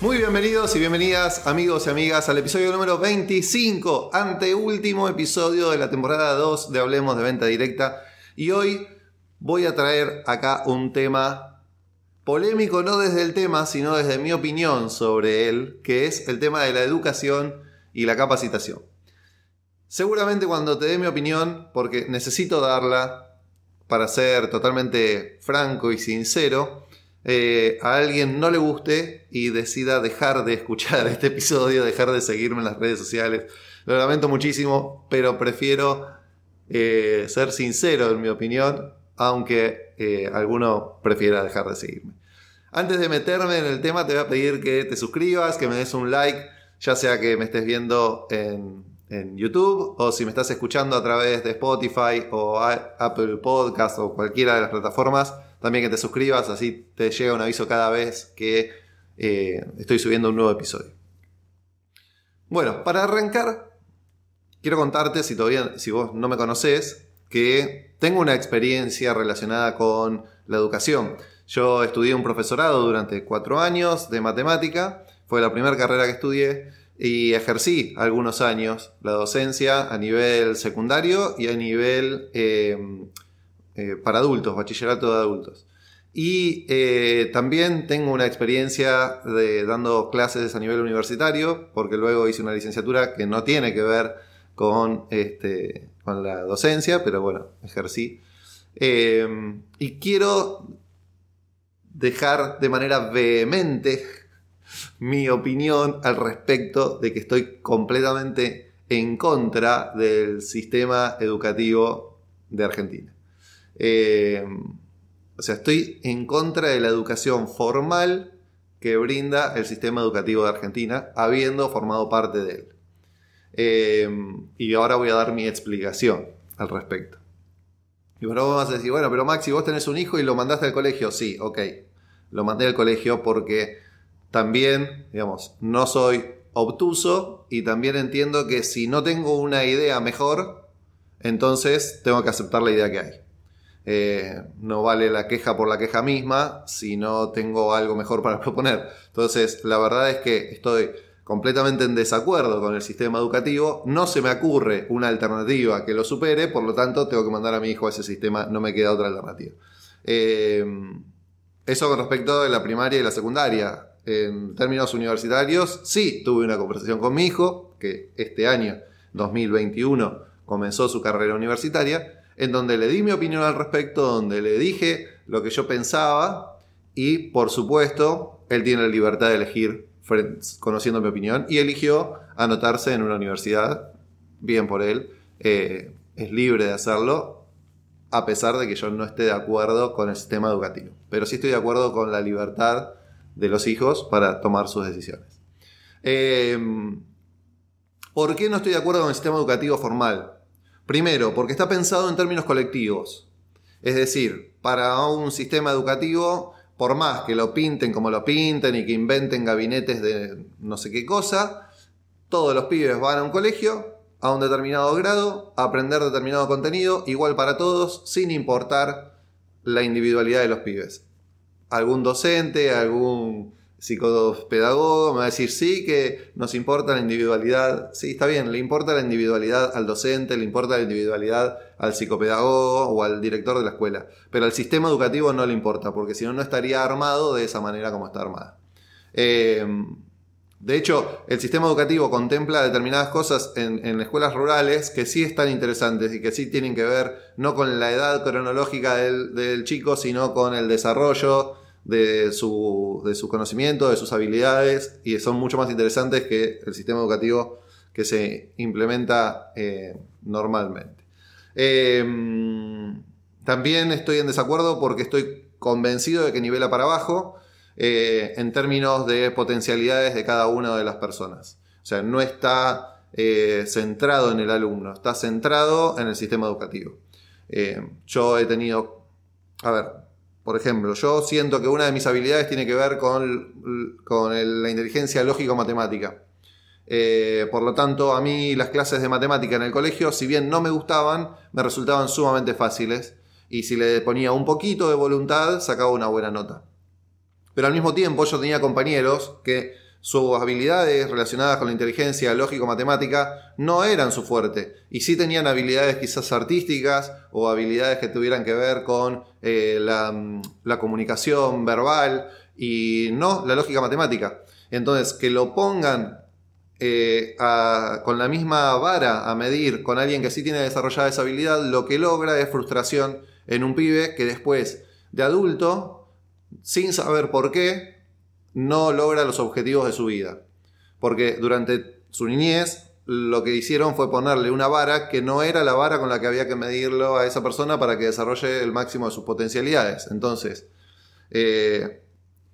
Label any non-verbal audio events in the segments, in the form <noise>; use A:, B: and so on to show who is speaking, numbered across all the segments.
A: Muy bienvenidos y bienvenidas amigos y amigas al episodio número 25, anteúltimo episodio de la temporada 2 de Hablemos de Venta Directa. Y hoy voy a traer acá un tema polémico, no desde el tema, sino desde mi opinión sobre él, que es el tema de la educación y la capacitación. Seguramente cuando te dé mi opinión, porque necesito darla para ser totalmente franco y sincero, eh, a alguien no le guste y decida dejar de escuchar <laughs> este episodio, dejar de seguirme en las redes sociales. Lo lamento muchísimo, pero prefiero eh, ser sincero en mi opinión, aunque eh, alguno prefiera dejar de seguirme. Antes de meterme en el tema, te voy a pedir que te suscribas, que me des un like, ya sea que me estés viendo en, en YouTube o si me estás escuchando a través de Spotify o Apple Podcast o cualquiera de las plataformas también que te suscribas, así te llega un aviso cada vez que eh, estoy subiendo un nuevo episodio. Bueno, para arrancar, quiero contarte, si todavía, si vos no me conoces, que tengo una experiencia relacionada con la educación. Yo estudié un profesorado durante cuatro años de matemática, fue la primera carrera que estudié y ejercí algunos años la docencia a nivel secundario y a nivel eh, eh, para adultos, bachillerato de adultos. Y eh, también tengo una experiencia de dando clases a nivel universitario, porque luego hice una licenciatura que no tiene que ver con, este, la docencia, pero bueno, ejercí. Eh, y quiero dejar de manera vehemente <laughs> mi opinión al respecto de que estoy completamente en contra del sistema educativo de Argentina. Eh, o sea, estoy en contra de la educación formal que brinda el sistema educativo de Argentina, habiendo formado parte de él. Eh, y ahora voy a dar mi explicación al respecto. Y bueno, vamos a decir, bueno, pero Maxi, vos tenés un hijo y lo mandaste al colegio. Sí, ok. Lo mandé al colegio porque también, digamos, no soy obtuso y también entiendo que si no tengo una idea mejor, entonces tengo que aceptar la idea que hay. Eh, no vale la queja por la queja misma si no tengo algo mejor para <laughs> proponer. Entonces, la verdad es que estoy completamente en desacuerdo con el sistema educativo, no se me ocurre una alternativa que lo supere, por lo tanto tengo que mandar a mi hijo a ese sistema, no me queda otra alternativa. Eh, eso con respecto de la primaria y la secundaria. En términos universitarios, sí, tuve una conversación con mi hijo, que este año, 2021, comenzó su carrera universitaria, en donde le di mi opinión al respecto, donde le dije lo que yo pensaba y por supuesto él tiene la libertad de elegir conociendo mi opinión y eligió anotarse en una universidad, bien por él, eh, es libre de hacerlo a pesar de que yo no esté de acuerdo con el sistema educativo, pero sí estoy de acuerdo con la libertad de los hijos para tomar sus decisiones. Em, ¿Por qué no estoy de acuerdo con el sistema educativo formal? Primero, porque está pensado en términos colectivos. Es decir, para un sistema educativo, por más que lo pinten como lo pinten y que inventen gabinetes de no sé qué cosa, todos los pibes van a un colegio, a un determinado grado, a aprender determinado contenido, igual para todos, sin importar la individualidad de los pibes. Algún docente, algún psicopedagogo me va a decir, sí, que nos importa la individualidad. Sí, está bien, le importa la individualidad al docente, le importa la individualidad al psicopedagogo o al director de la escuela. Pero al sistema educativo no le importa, porque si no, no estaría armado de esa manera como está armada. Eh, de hecho, el sistema educativo contempla determinadas cosas en, en, escuelas rurales que sí están interesantes y que sí tienen que ver no con la edad cronológica del, del chico, sino con el desarrollo de su, de conocimiento, de sus habilidades, y son mucho más interesantes que el sistema educativo que se implementa eh, normalmente. Em, también estoy en desacuerdo porque estoy convencido de que nivela para abajo eh, en términos de potencialidades de cada una de las personas. O sea, no está eh, centrado en el alumno, está centrado en el sistema educativo. Yo he tenido, a ver, por ejemplo, yo siento que una de mis habilidades tiene que ver con, la inteligencia lógico-matemática. Eh, por lo tanto, a mí las clases de matemática en el colegio, si bien no me gustaban, me resultaban sumamente fáciles. Y si le ponía un poquito de voluntad, sacaba una buena nota. Pero al mismo tiempo yo tenía compañeros que sus habilidades relacionadas con la inteligencia lógico-matemática no eran su fuerte. Y sí tenían habilidades quizás artísticas o habilidades que tuvieran que ver con eh, la, la comunicación verbal y no la lógica matemática. Entonces, que lo pongan eh, con la misma vara a medir con alguien que sí tiene desarrollada esa habilidad, lo que logra es frustración en un pibe que después de adulto, sin saber por qué, no logra los objetivos de su vida. Porque durante su niñez lo que hicieron fue ponerle una vara que no era la vara con la que había que medirlo a esa persona para que desarrolle el máximo de sus potencialidades. Entonces, eh,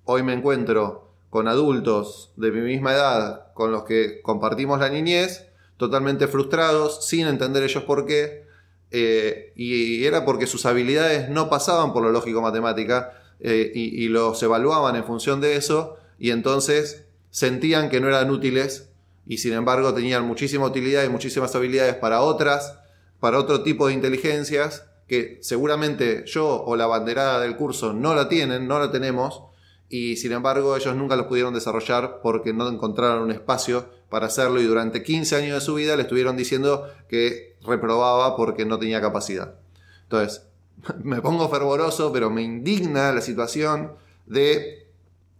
A: hoy me encuentro con adultos de mi misma edad con los que compartimos la niñez, totalmente frustrados, sin entender ellos por qué, eh, y era porque sus habilidades no pasaban por lo lógico-matemática eh, y, los evaluaban en función de eso, y entonces sentían que no eran útiles y sin embargo tenían muchísima utilidad y muchísimas habilidades para otras, para otro tipo de inteligencias que seguramente yo o la banderada del curso no la tienen, no la tenemos, y sin embargo ellos nunca los pudieron desarrollar porque no encontraron un espacio para hacerlo y durante 15 años de su vida le estuvieron diciendo que reprobaba porque no tenía capacidad. Entonces, <laughs> me pongo fervoroso, pero me indigna la situación de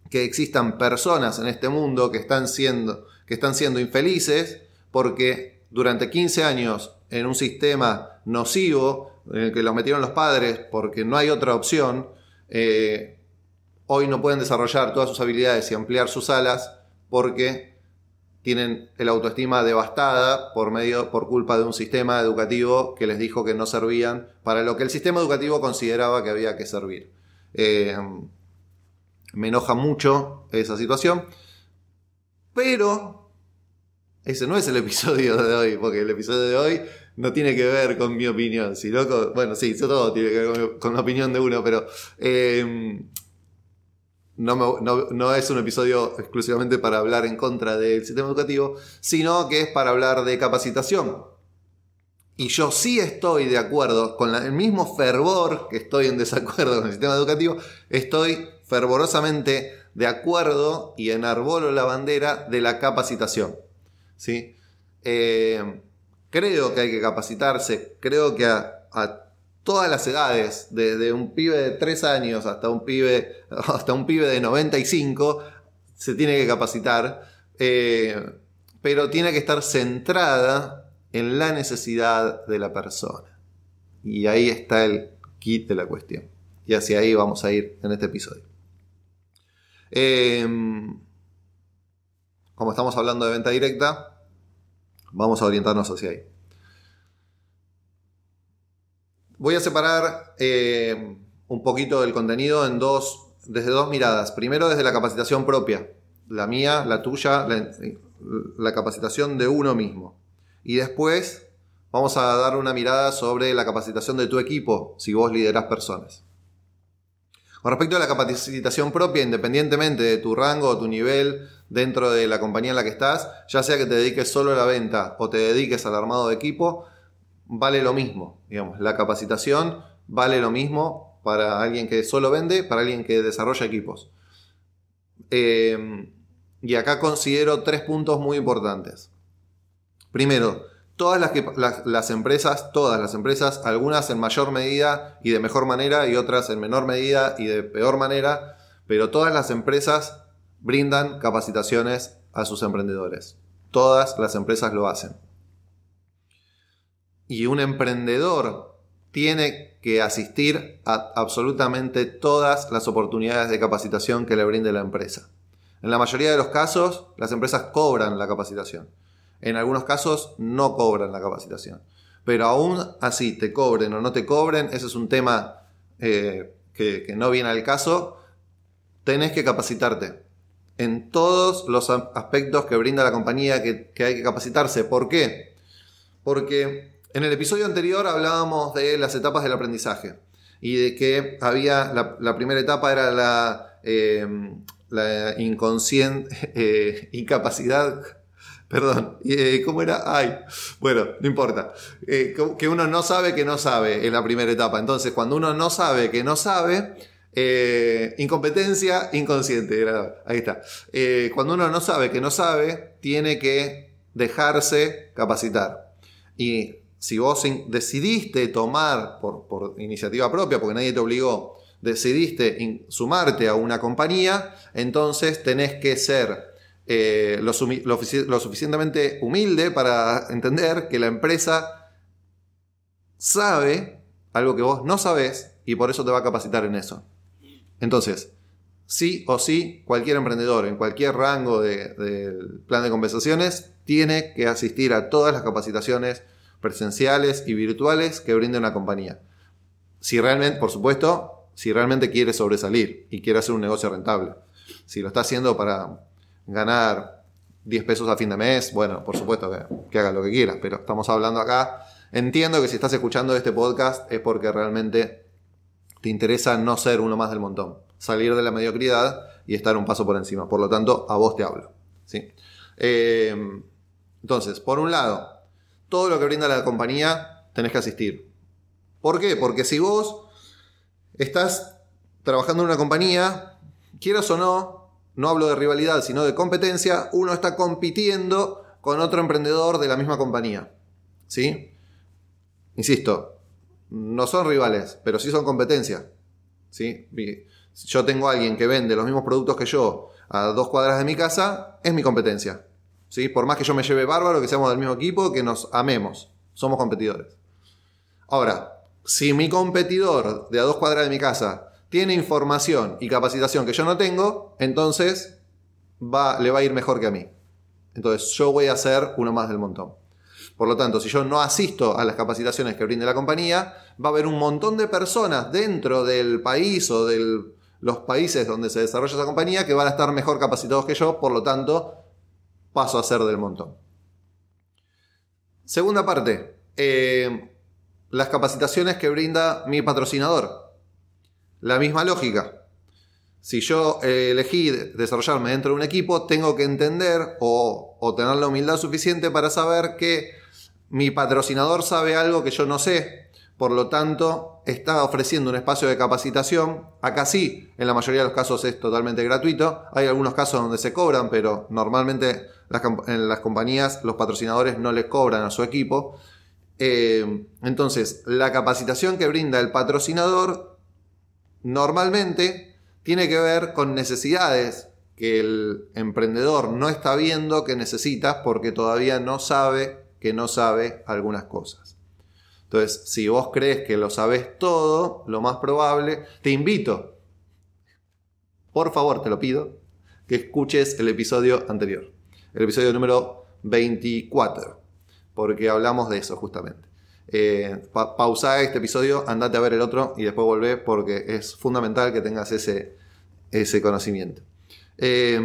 A: que existan personas en este mundo que están siendo, que están siendo infelices porque durante 15 años en un sistema nocivo en el que los metieron los padres porque no hay otra opción, eh, hoy no pueden desarrollar todas sus habilidades y ampliar sus alas porque tienen el autoestima devastada por medio por culpa de un sistema educativo que les dijo que no servían para lo que el sistema educativo consideraba que había que servir. Eh, me enoja mucho esa situación, pero ese no es el episodio de hoy, porque el episodio de hoy no tiene que ver con mi opinión, sino con, bueno, sí, todo tiene que ver con, la opinión de uno, pero eh, no, es un episodio exclusivamente para hablar en contra del sistema educativo, sino que es para hablar de capacitación. Y yo sí estoy de acuerdo, con el mismo fervor que estoy en desacuerdo <laughs> con el sistema educativo, estoy fervorosamente de acuerdo y enarbolo la bandera de la capacitación. ¿sí? Eh, creo que hay que capacitarse, creo que a todas las edades, desde un pibe de 3 años hasta un pibe, <laughs> hasta un pibe de 95, se tiene que capacitar, eh, pero tiene que estar centrada en la necesidad de la persona. Y ahí está el kit de la cuestión. Y hacia ahí vamos a ir en este episodio. Em, como estamos hablando de venta directa, vamos a orientarnos hacia ahí. Voy a separar eh, un poquito del contenido en dos, desde dos miradas. Primero desde la capacitación propia, la mía, la tuya, la, capacitación de uno mismo. Y después vamos a dar una mirada sobre la capacitación de tu equipo, si vos liderás personas. Con respecto a la capacitación propia, independientemente de tu rango o tu nivel dentro de la compañía en la que estás, ya sea que te dediques solo a la venta o te dediques al armado de equipo, vale lo mismo. Digamos, la capacitación vale lo mismo para alguien que solo vende, para alguien que desarrolla equipos. Eh, y acá considero tres puntos muy importantes. Primero, todas las, que, las, empresas, todas las empresas, algunas en mayor medida y de mejor manera y otras en menor medida y de peor manera, pero todas las empresas brindan capacitaciones a sus emprendedores. Todas las empresas lo hacen y un emprendedor tiene que asistir a absolutamente todas las oportunidades de capacitación que le brinde la empresa. En la mayoría de los casos, las empresas cobran la capacitación. En algunos casos no cobran la capacitación. Pero aún así, te cobren o no te cobren, ese es un tema eh, que, que no viene al caso. Tenés que capacitarte. en todos los aspectos que brinda la compañía que, hay que capacitarse. ¿Por qué? Porque en el episodio anterior hablábamos de las etapas del aprendizaje y de que había la, primera etapa era la, eh, inconsciente <laughs> eh, incapacidad <laughs> Perdón, eh, ¿cómo era? Ay, bueno, no importa. Que uno no sabe que no sabe en la primera etapa. Entonces, cuando uno no sabe que no sabe, incompetencia inconsciente. ahí está. cuando uno no sabe que no sabe, tiene que dejarse capacitar. Y si vos decidiste tomar por, iniciativa propia, porque nadie te obligó, decidiste sumarte a una compañía, entonces tenés que ser eh, lo, suficientemente humilde para entender que la empresa sabe algo que vos no sabés y por eso te va a capacitar en eso. Entonces, sí o sí, cualquier emprendedor en cualquier rango del plan de conversaciones tiene que asistir a todas las capacitaciones presenciales y virtuales que brinde una compañía. Si realmente, por supuesto, si realmente quiere sobresalir y quiere hacer un negocio rentable. Si lo está haciendo para ganar 10 pesos a fin de mes, bueno, por supuesto que, haga lo que quiera, pero estamos hablando acá. Entiendo que si estás escuchando este podcast es porque realmente te interesa no ser uno más del montón, salir de la mediocridad y estar un paso por encima. Por lo tanto, a vos te hablo. ¿sí? Eh, entonces, por un lado, todo lo que brinda la compañía tenés que asistir. ¿Por qué? Porque si vos estás trabajando en una compañía, quieras o no, no hablo de rivalidad, sino de competencia, uno está compitiendo con otro emprendedor de la misma compañía. ¿Sí? Insisto, no son rivales, pero sí son competencia. ¿Sí? Si yo tengo a alguien que vende los mismos productos que yo a dos cuadras de mi casa, es mi competencia. ¿Sí? Por más que yo me lleve bárbaro, que seamos del mismo equipo, que nos amemos. Somos competidores. Ahora, si mi competidor de a dos cuadras de mi casa tiene información y capacitación que yo no tengo, entonces va, le va a ir mejor que a mí. Entonces yo voy a ser uno más del montón. Por lo tanto, si yo no asisto a las capacitaciones que brinde la compañía, va a haber un montón de personas dentro del país o de los países donde se desarrolla esa compañía que van a estar mejor capacitados que yo, por lo tanto, paso a ser del montón. Segunda parte, eh, las capacitaciones que brinda mi patrocinador. La misma lógica. Si yo eh, elegí desarrollarme dentro de un equipo, tengo que entender o, tener la humildad suficiente para saber que mi patrocinador sabe algo que yo no sé. Por lo tanto, está ofreciendo un espacio de capacitación. Acá sí, en la mayoría de los casos es totalmente gratuito. Hay algunos casos donde se cobran, pero normalmente en las compañías los patrocinadores no les cobran a su equipo. Eh, entonces, la capacitación que brinda el patrocinador normalmente tiene que ver con necesidades que el emprendedor no está viendo que necesita porque todavía no sabe que no sabe algunas cosas. Entonces, si vos crees que lo sabes todo, lo más probable, te invito, por favor, te lo pido, que escuches el episodio anterior, el episodio número 24, porque hablamos de eso justamente. Eh, pausa este episodio, andate a ver el otro y después volvé porque es fundamental que tengas ese, ese conocimiento. Eh,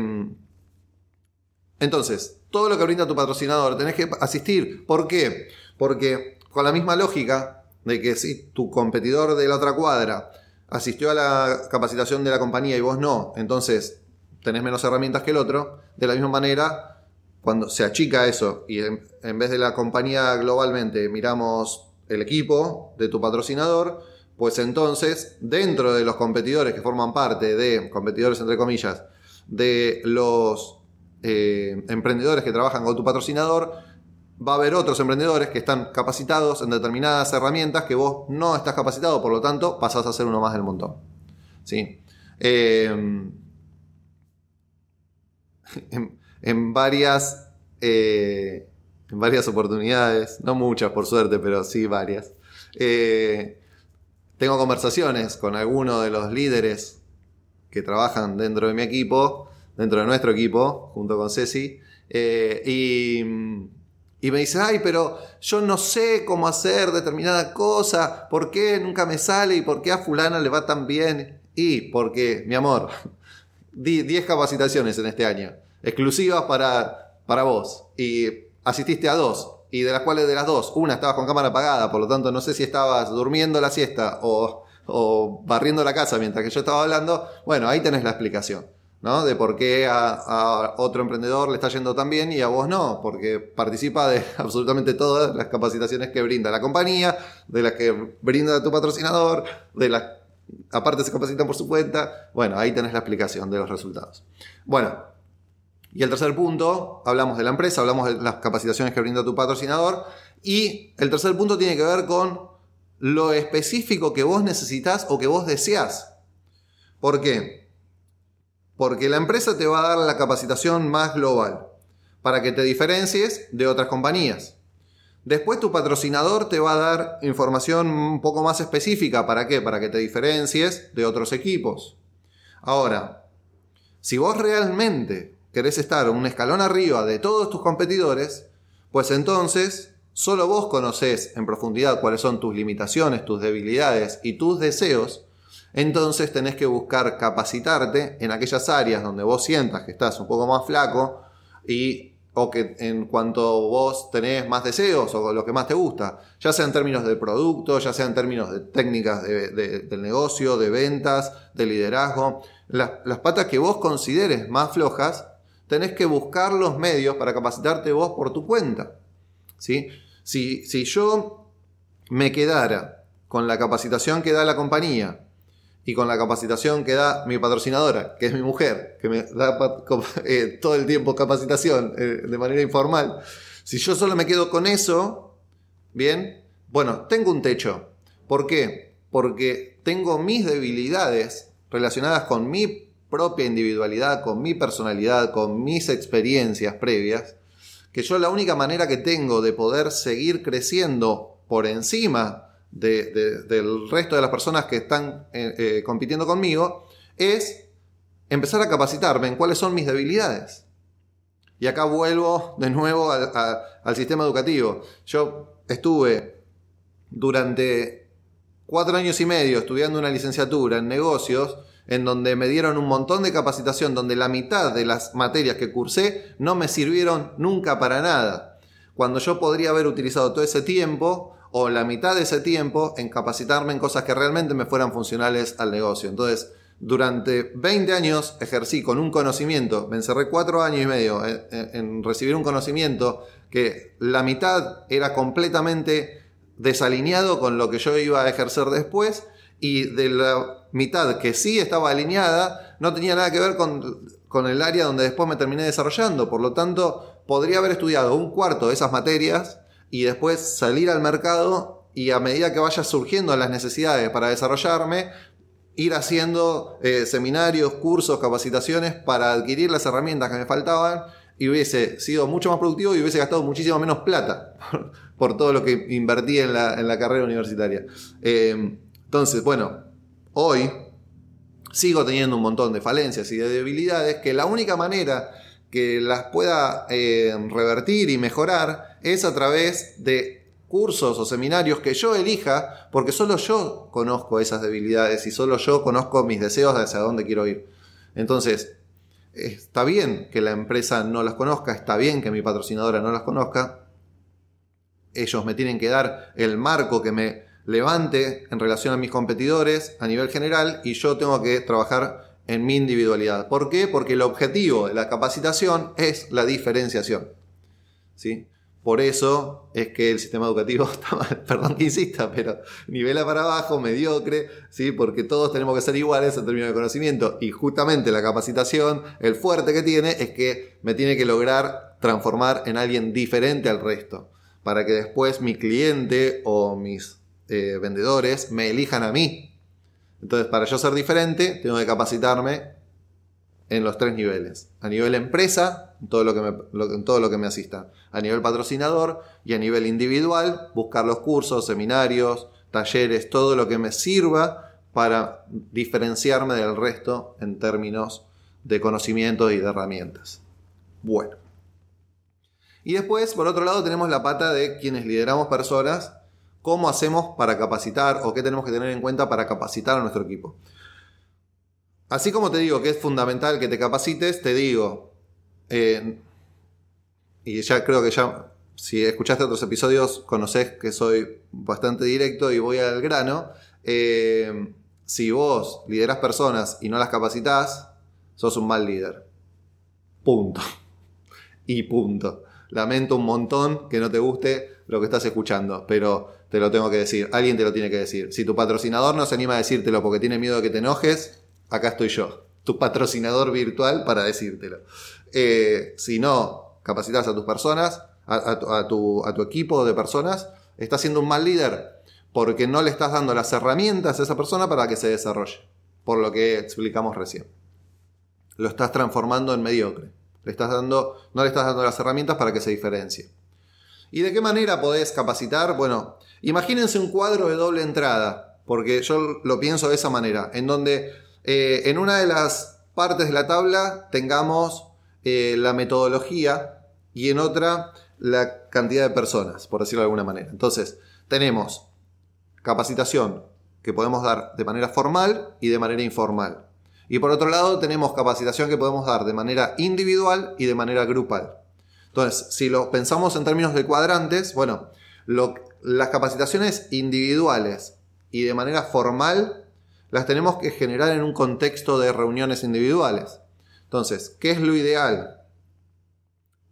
A: entonces, todo lo que brinda tu patrocinador tenés que asistir. ¿Por qué? Porque con la misma lógica de que si tu competidor de la otra cuadra asistió a la capacitación de la compañía y vos no, entonces tenés menos herramientas que el otro, de la misma manera cuando se achica eso y en, vez de la compañía globalmente miramos el equipo de tu patrocinador, pues entonces dentro de los competidores que forman parte de, competidores entre comillas, de los eh, emprendedores que trabajan con tu patrocinador, va a haber otros emprendedores que están capacitados en determinadas herramientas que vos no estás capacitado, por lo tanto pasás a ser uno más del montón. ¿Sí? Eh, <laughs> en varias, eh, en varias oportunidades, no muchas por suerte, pero sí varias. Eh, tengo conversaciones con algunos de los líderes que trabajan dentro de mi equipo, dentro de nuestro equipo, junto con Ceci, y, y, me dice, ay, pero yo no sé cómo hacer determinada cosa, ¿por qué nunca me sale y por qué a fulana le va tan bien? Y porque, mi amor, <laughs> 10 capacitaciones en este año, exclusivas para, para vos, y asististe a dos, y de las cuales de las dos, una estabas con cámara apagada, por lo tanto no sé si estabas durmiendo la siesta o, o barriendo la casa mientras que yo estaba hablando, bueno, ahí tenés la explicación. ¿No? De por qué a, otro emprendedor le está yendo tan bien y a vos no, porque participa de <laughs> absolutamente todas las capacitaciones que brinda la compañía, de las que brinda tu patrocinador, de las aparte se capacitan por su cuenta. Bueno, ahí tenés la explicación de los resultados. Bueno, y el tercer punto, hablamos de la empresa, hablamos de las capacitaciones que brinda tu patrocinador. Y el tercer punto tiene que ver con lo específico que vos necesitas o que vos deseas. ¿Por qué? Porque la empresa te va a dar la capacitación más global para que te diferencies de otras compañías. Después tu patrocinador te va a dar información un poco más específica. ¿Para qué? Para que te diferencies de otros equipos. Ahora, si vos realmente querés estar un escalón arriba de todos tus competidores, pues entonces solo vos conocés en profundidad cuáles son tus limitaciones, tus debilidades y tus deseos. Entonces tenés que buscar capacitarte en aquellas áreas donde vos sientas que estás un poco más flaco y o que en cuanto vos tenés más deseos o lo que más te gusta, ya sea en términos de producto, ya sea en términos de técnicas del negocio, de ventas, de liderazgo, las, las, patas que vos consideres más flojas, tenés que buscar los medios para capacitarte vos por tu cuenta. ¿sí? Si, si yo me quedara con la capacitación que da la compañía, y con la capacitación que da mi patrocinadora, que es mi mujer, que me da <laughs> eh, todo el tiempo capacitación eh, de manera informal, si yo solo me quedo con eso, bien, bueno, tengo un techo. ¿Por qué? Porque tengo mis debilidades relacionadas con mi propia individualidad, con mi personalidad, con mis experiencias previas, que yo la única manera que tengo de poder seguir creciendo por encima del resto de las personas que están eh, eh, compitiendo conmigo es empezar a capacitarme en cuáles son mis debilidades. Y acá vuelvo de nuevo al sistema educativo. Yo estuve durante cuatro años y medio estudiando una licenciatura en negocios en donde me dieron un montón de capacitación, donde la mitad de las materias que cursé no me sirvieron nunca para nada. Cuando yo podría haber utilizado todo ese tiempo o la mitad de ese tiempo en capacitarme en cosas que realmente me fueran funcionales al negocio. Entonces, durante 20 años ejercí con un conocimiento, me encerré cuatro años y medio en, recibir un conocimiento que la mitad era completamente desalineado con lo que yo iba a ejercer después y de la mitad que sí estaba alineada no tenía nada que ver con, con el área donde después me terminé desarrollando. Por lo tanto, podría haber estudiado un cuarto de esas materias y después salir al mercado y a medida que vaya surgiendo las necesidades para desarrollarme, ir haciendo eh, seminarios, cursos, capacitaciones para adquirir las herramientas que me faltaban y hubiese sido mucho más productivo y hubiese gastado muchísimo menos plata <laughs> por, todo lo que invertí en la, carrera universitaria. Eh, entonces, bueno, hoy sigo teniendo un montón de falencias y de debilidades que la única manera que las pueda eh, revertir y mejorar es a través de cursos o seminarios que yo elija, porque solo yo conozco esas debilidades y solo yo conozco mis deseos de hacia dónde quiero ir. Entonces, está bien que la empresa no las conozca, está bien que mi patrocinadora no las conozca. Ellos me tienen que dar el marco que me levante en relación a mis competidores a nivel general y yo tengo que trabajar en mi individualidad. ¿Por qué? Porque el objetivo de la capacitación es la diferenciación. ¿sí? Por eso es que el sistema educativo <laughs> está mal, perdón que insista, pero nivela para abajo, mediocre, ¿sí? porque todos tenemos que ser iguales en términos de conocimiento. Y justamente la capacitación, el fuerte que tiene, es que me tiene que lograr transformar en alguien diferente al resto, para que después mi cliente o mis eh, vendedores me elijan a mí entonces, para yo ser diferente, tengo que capacitarme en los tres niveles. A nivel empresa, en todo lo que me, todo lo que me asista. A nivel patrocinador y a nivel individual, buscar los cursos, seminarios, talleres, todo lo que me sirva para diferenciarme del resto en términos de conocimientos y de herramientas. Bueno. Y después, por otro lado, tenemos la pata de quienes lideramos personas ¿Cómo hacemos para capacitar o qué tenemos que tener en cuenta para capacitar a nuestro equipo? así como te digo que es fundamental que te capacites, te digo, eh, y ya creo que ya, si escuchaste otros episodios, conoces que soy bastante directo y voy al grano. Eh, si vos liderás personas y no las capacitas, sos un mal líder. Punto. <laughs> Y punto. Lamento un montón que no te guste lo que estás escuchando, pero te lo tengo que decir. Alguien te lo tiene que decir. Si tu patrocinador no se anima a decírtelo porque tiene miedo de que te enojes, acá estoy yo. Tu patrocinador virtual para decírtelo. Eh, si no capacitas a tus personas, a, tu, equipo de personas, estás siendo un mal líder porque no le estás dando las herramientas a esa persona para que se desarrolle. Por lo que explicamos recién. Lo estás transformando en mediocre. Le estás dando, no le estás dando las herramientas para que se diferencie. ¿Y de qué manera podés capacitar? Bueno, imagínense un cuadro de doble entrada, porque yo lo pienso de esa manera, en donde eh, en una de las partes de la tabla tengamos eh, la metodología y en otra la cantidad de personas, por decirlo de alguna manera. Entonces, tenemos capacitación que podemos dar de manera formal y de manera informal. Y por otro lado, tenemos capacitación que podemos dar de manera individual y de manera grupal. Entonces, si lo pensamos en términos de cuadrantes, bueno, las capacitaciones individuales y de manera formal las tenemos que generar en un contexto de reuniones individuales. Entonces, ¿qué es lo ideal?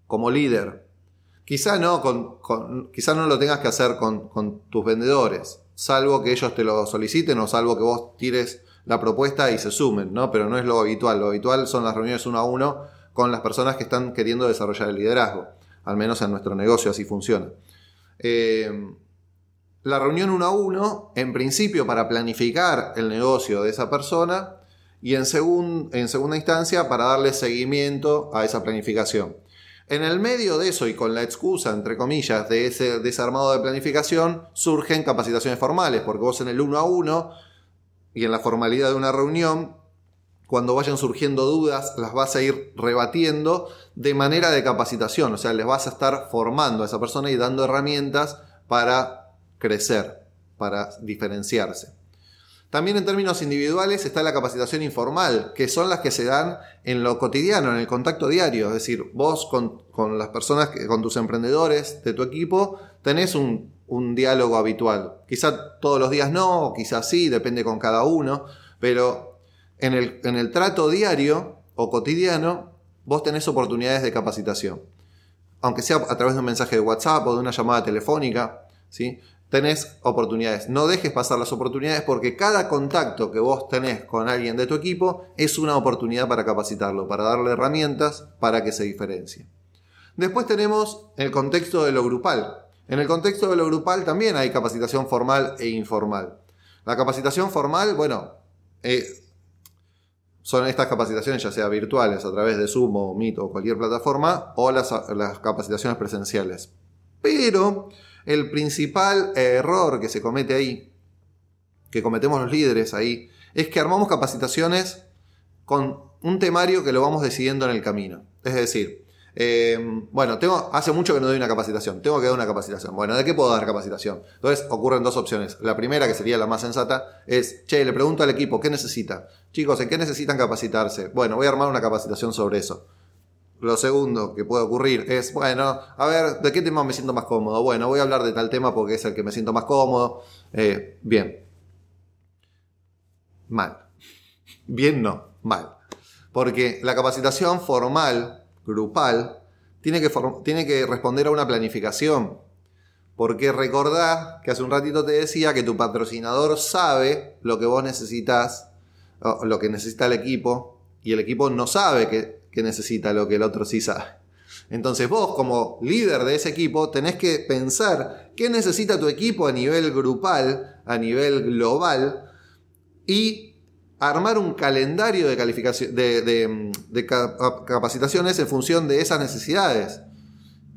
A: Como líder. Quizá no, con, quizá no lo tengas que hacer con, con tus vendedores, salvo que ellos te lo soliciten o salvo que vos tires la propuesta y se sumen, ¿no? Pero no es lo habitual. Lo habitual son las reuniones uno a uno con las personas que están queriendo desarrollar el liderazgo. Al menos en nuestro negocio así funciona. Eh, la reunión uno a uno, en principio para planificar el negocio de esa persona y en, en segunda instancia para darle seguimiento a esa planificación. En el medio de eso y con la excusa, entre comillas, de ese desarmado de planificación, surgen capacitaciones formales, porque vos en el uno a uno y en la formalidad de una reunión cuando vayan surgiendo dudas, las vas a ir rebatiendo de manera de capacitación, o sea, les vas a estar formando a esa persona y dando herramientas para crecer, para diferenciarse. También en términos individuales está la capacitación informal, que son las que se dan en lo cotidiano, en el contacto diario. Es decir, vos con, las personas, con tus emprendedores de tu equipo, tenés un, un diálogo habitual. Quizá todos los días no, quizás sí, depende con cada uno, pero en el, trato diario o cotidiano, vos tenés oportunidades de capacitación. Aunque sea a través de un mensaje de WhatsApp o de una llamada telefónica, ¿sí? tenés oportunidades. No dejes pasar las oportunidades porque cada contacto que vos tenés con alguien de tu equipo es una oportunidad para capacitarlo, para darle herramientas para que se diferencie. Después tenemos el contexto de lo grupal. En el contexto de lo grupal también hay capacitación formal e informal. La capacitación formal, bueno, eh, son estas capacitaciones, ya sea virtuales a través de Zoom o Meet o cualquier plataforma, o las, capacitaciones presenciales. Pero el principal error que se comete ahí, que cometemos los líderes ahí, es que armamos capacitaciones con un temario que lo vamos decidiendo en el camino. Es decir, Em, bueno, tengo, hace mucho que no doy una capacitación. Tengo que dar una capacitación. Bueno, ¿de qué puedo dar capacitación? Entonces ocurren dos opciones. La primera, que sería la más sensata, es, che, le pregunto al equipo, ¿qué necesita? Chicos, ¿en qué necesitan capacitarse? Bueno, voy a armar una capacitación sobre eso. Lo segundo que puede ocurrir es, bueno, a ver, ¿de qué tema me siento más cómodo? Bueno, voy a hablar de tal tema porque es el que me siento más cómodo. Eh, bien. Mal. <laughs> Bien no, mal. Porque la capacitación formal grupal, tiene que, tiene que responder a una planificación. Porque recordá que hace un ratito te decía que tu patrocinador sabe lo que vos necesitas, lo que necesita el equipo, y el equipo no sabe que, que necesita lo que el otro sí sabe. Entonces vos como líder de ese equipo tenés que pensar qué necesita tu equipo a nivel grupal, a nivel global, y armar un calendario de, calificación, de, capacitaciones en función de esas necesidades.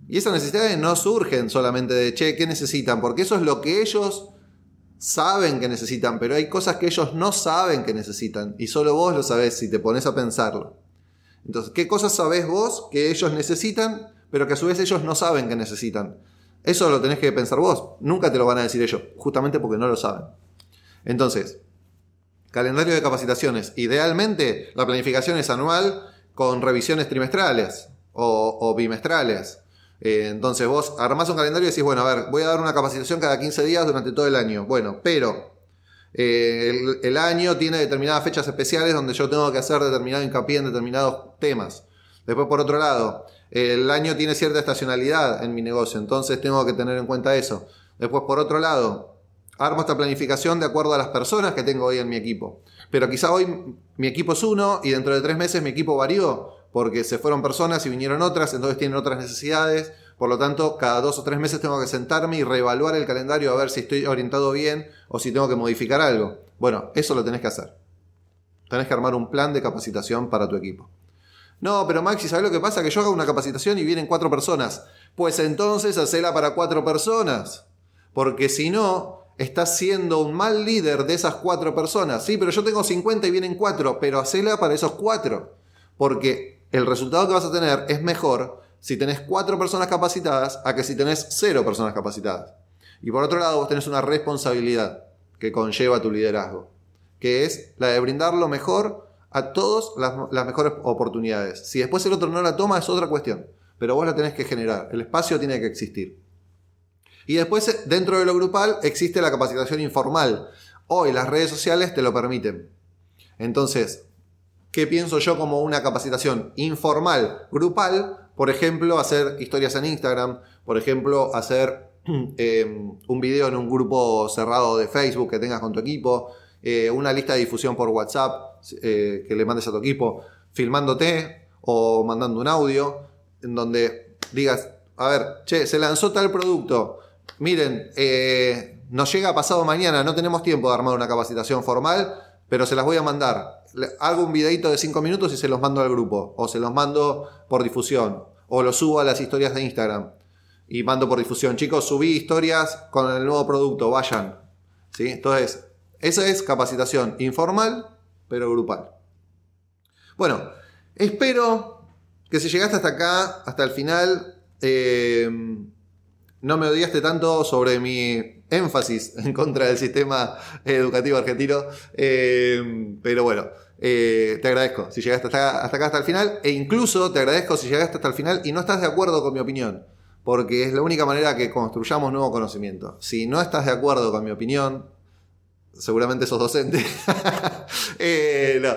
A: Y esas necesidades no surgen solamente de, che, ¿qué necesitan? Porque eso es lo que ellos saben que necesitan, pero hay cosas que ellos no saben que necesitan. Y solo vos lo sabés si te pones a pensarlo. Entonces, ¿qué cosas sabés vos que ellos necesitan, pero que a su vez ellos no saben que necesitan? Eso lo tenés que pensar vos. Nunca te lo van a decir ellos, justamente porque no lo saben. Entonces, calendario de capacitaciones. Idealmente, la planificación es anual con revisiones trimestrales o, bimestrales. Eh, entonces vos armás un calendario y decís, bueno, a ver, voy a dar una capacitación cada 15 días durante todo el año. Bueno, pero eh, el, año tiene determinadas fechas especiales donde yo tengo que hacer determinado hincapié en determinados temas. Después, por otro lado, el año tiene cierta estacionalidad en mi negocio, entonces tengo que tener en cuenta eso. Después, por otro lado, armo esta planificación de acuerdo a las personas que tengo hoy en mi equipo. Pero quizá hoy mi equipo es uno y dentro de tres meses mi equipo varió porque se fueron personas y vinieron otras, entonces tienen otras necesidades. Por lo tanto, cada dos o tres meses tengo que sentarme y reevaluar el calendario a ver si estoy orientado bien o si tengo que modificar algo. Bueno, eso lo tenés que hacer. Tenés que armar un plan de capacitación para tu equipo. No, pero Maxi, ¿sabes lo que pasa? Que yo hago una capacitación y vienen cuatro personas. Pues entonces hacela para cuatro personas. Porque si no, estás siendo un mal líder de esas cuatro personas. Sí, pero yo tengo 50 y vienen cuatro, pero hacela para esos cuatro. Porque el resultado que vas a tener es mejor si tenés cuatro personas capacitadas a que si tenés cero personas capacitadas. Y por otro lado, vos tenés una responsabilidad que conlleva tu liderazgo, que es la de brindar lo mejor a todas las, las mejores oportunidades. Si después el otro no la toma es otra cuestión, pero vos la tenés que generar. El espacio tiene que existir. Y después, dentro de lo grupal, existe la capacitación informal. Hoy las redes sociales te lo permiten. Entonces, ¿qué pienso yo como una capacitación informal, grupal? Por ejemplo, hacer historias en Instagram, por ejemplo, hacer em, <clears throat> un video en un grupo cerrado de Facebook que tengas con tu equipo, eh, una lista de difusión por WhatsApp eh, que le mandes a tu equipo, filmándote o mandando un audio en donde digas, a ver, che, se lanzó tal producto, miren, eh, nos llega pasado mañana, no tenemos tiempo de armar una capacitación formal, pero se las voy a mandar. Hago un videito de 5 minutos y se los mando al grupo, o se los mando por difusión, o los subo a las historias de Instagram y mando por difusión. Chicos, subí historias con el nuevo producto, vayan. ¿Sí? Entonces, esa es capacitación informal, pero grupal. Bueno, espero que si llegaste hasta acá, hasta el final, eh, no me odiaste tanto sobre mi énfasis <laughs> en contra del sistema educativo argentino. Eh, pero bueno, eh, te agradezco si llegaste hasta, acá hasta el final. E incluso te agradezco si llegaste hasta el final y no estás de acuerdo con mi opinión. Porque es la única manera que construyamos nuevo conocimiento. Si no estás de acuerdo con mi opinión, seguramente sos docente. <laughs> Eh, no,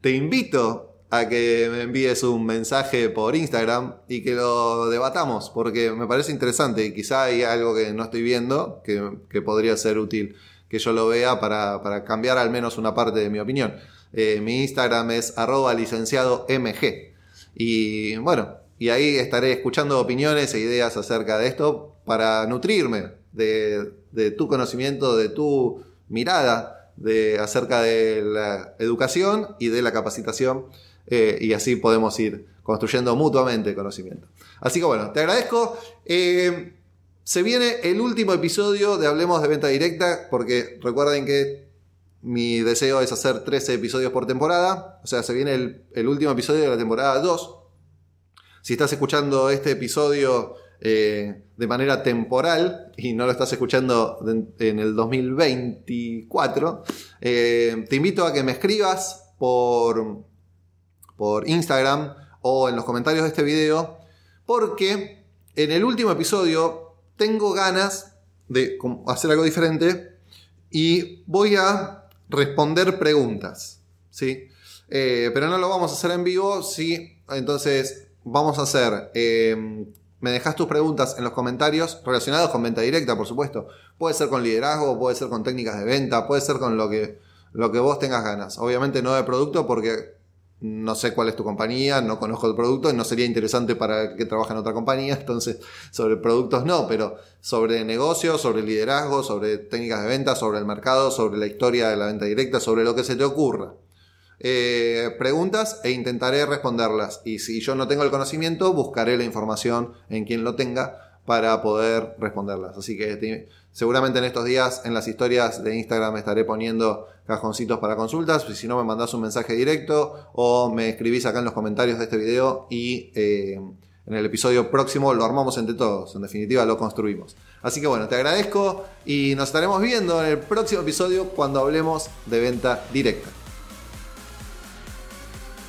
A: te invito a que me envíes un mensaje por Instagram y que lo debatamos, porque me parece interesante y quizá hay algo que no estoy viendo que, podría ser útil que yo lo vea para, cambiar al menos una parte de mi opinión. Eh, mi Instagram es arroba licenciado MG. Y bueno, y ahí estaré escuchando opiniones e ideas acerca de esto para nutrirme de, de tu conocimiento, de tu mirada de, acerca de la educación y de la capacitación eh, y así podemos ir construyendo mutuamente conocimiento. Así que bueno, te agradezco. Eh, se viene el último episodio de Hablemos de Venta Directa, porque recuerden que mi deseo es hacer 13 episodios por temporada, o sea, se viene el, último episodio de la temporada 2. Si estás escuchando este episodio eh, de manera temporal y no lo estás escuchando en el 2024, te invito a que me escribas por por Instagram o en los comentarios de este video, porque en el último episodio tengo ganas de hacer algo diferente y voy a responder preguntas, ¿sí? Eh, pero no lo vamos a hacer en vivo, sí, entonces vamos a hacer... Eh, me dejas tus preguntas en los comentarios relacionados con venta directa, por supuesto. Puede ser con liderazgo, puede ser con técnicas de venta, puede ser con lo que, lo que vos tengas ganas. Obviamente no de producto porque no sé cuál es tu compañía, no conozco el producto, no sería interesante para que trabaje en otra compañía, <laughs> entonces sobre productos no, pero sobre negocios, sobre liderazgo, sobre técnicas de venta, sobre el mercado, sobre la historia de la venta directa, sobre lo que se te ocurra. Eh, preguntas e intentaré responderlas. Y si yo no tengo el conocimiento, buscaré la información en quien lo tenga para poder responderlas. Así que seguramente en estos días en las historias de Instagram estaré poniendo cajoncitos para consultas. Si no, me mandas un mensaje directo o me escribís acá en los comentarios de este video y eh, en el episodio próximo lo armamos entre todos, en definitiva lo construimos. Así que bueno, te agradezco y nos estaremos viendo en el próximo episodio cuando hablemos de venta directa.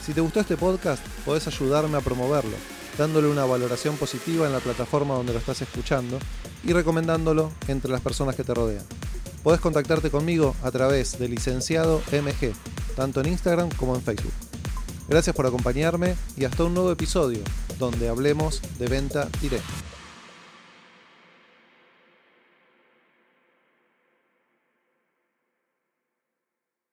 B: Si te gustó este podcast, podés ayudarme a promoverlo, dándole una valoración positiva en la plataforma donde lo estás escuchando y recomendándolo entre las personas que te rodean. Podés contactarte conmigo a través de licenciado MG, tanto en Instagram como en Facebook. Gracias por acompañarme y hasta un nuevo episodio donde hablemos de venta directa.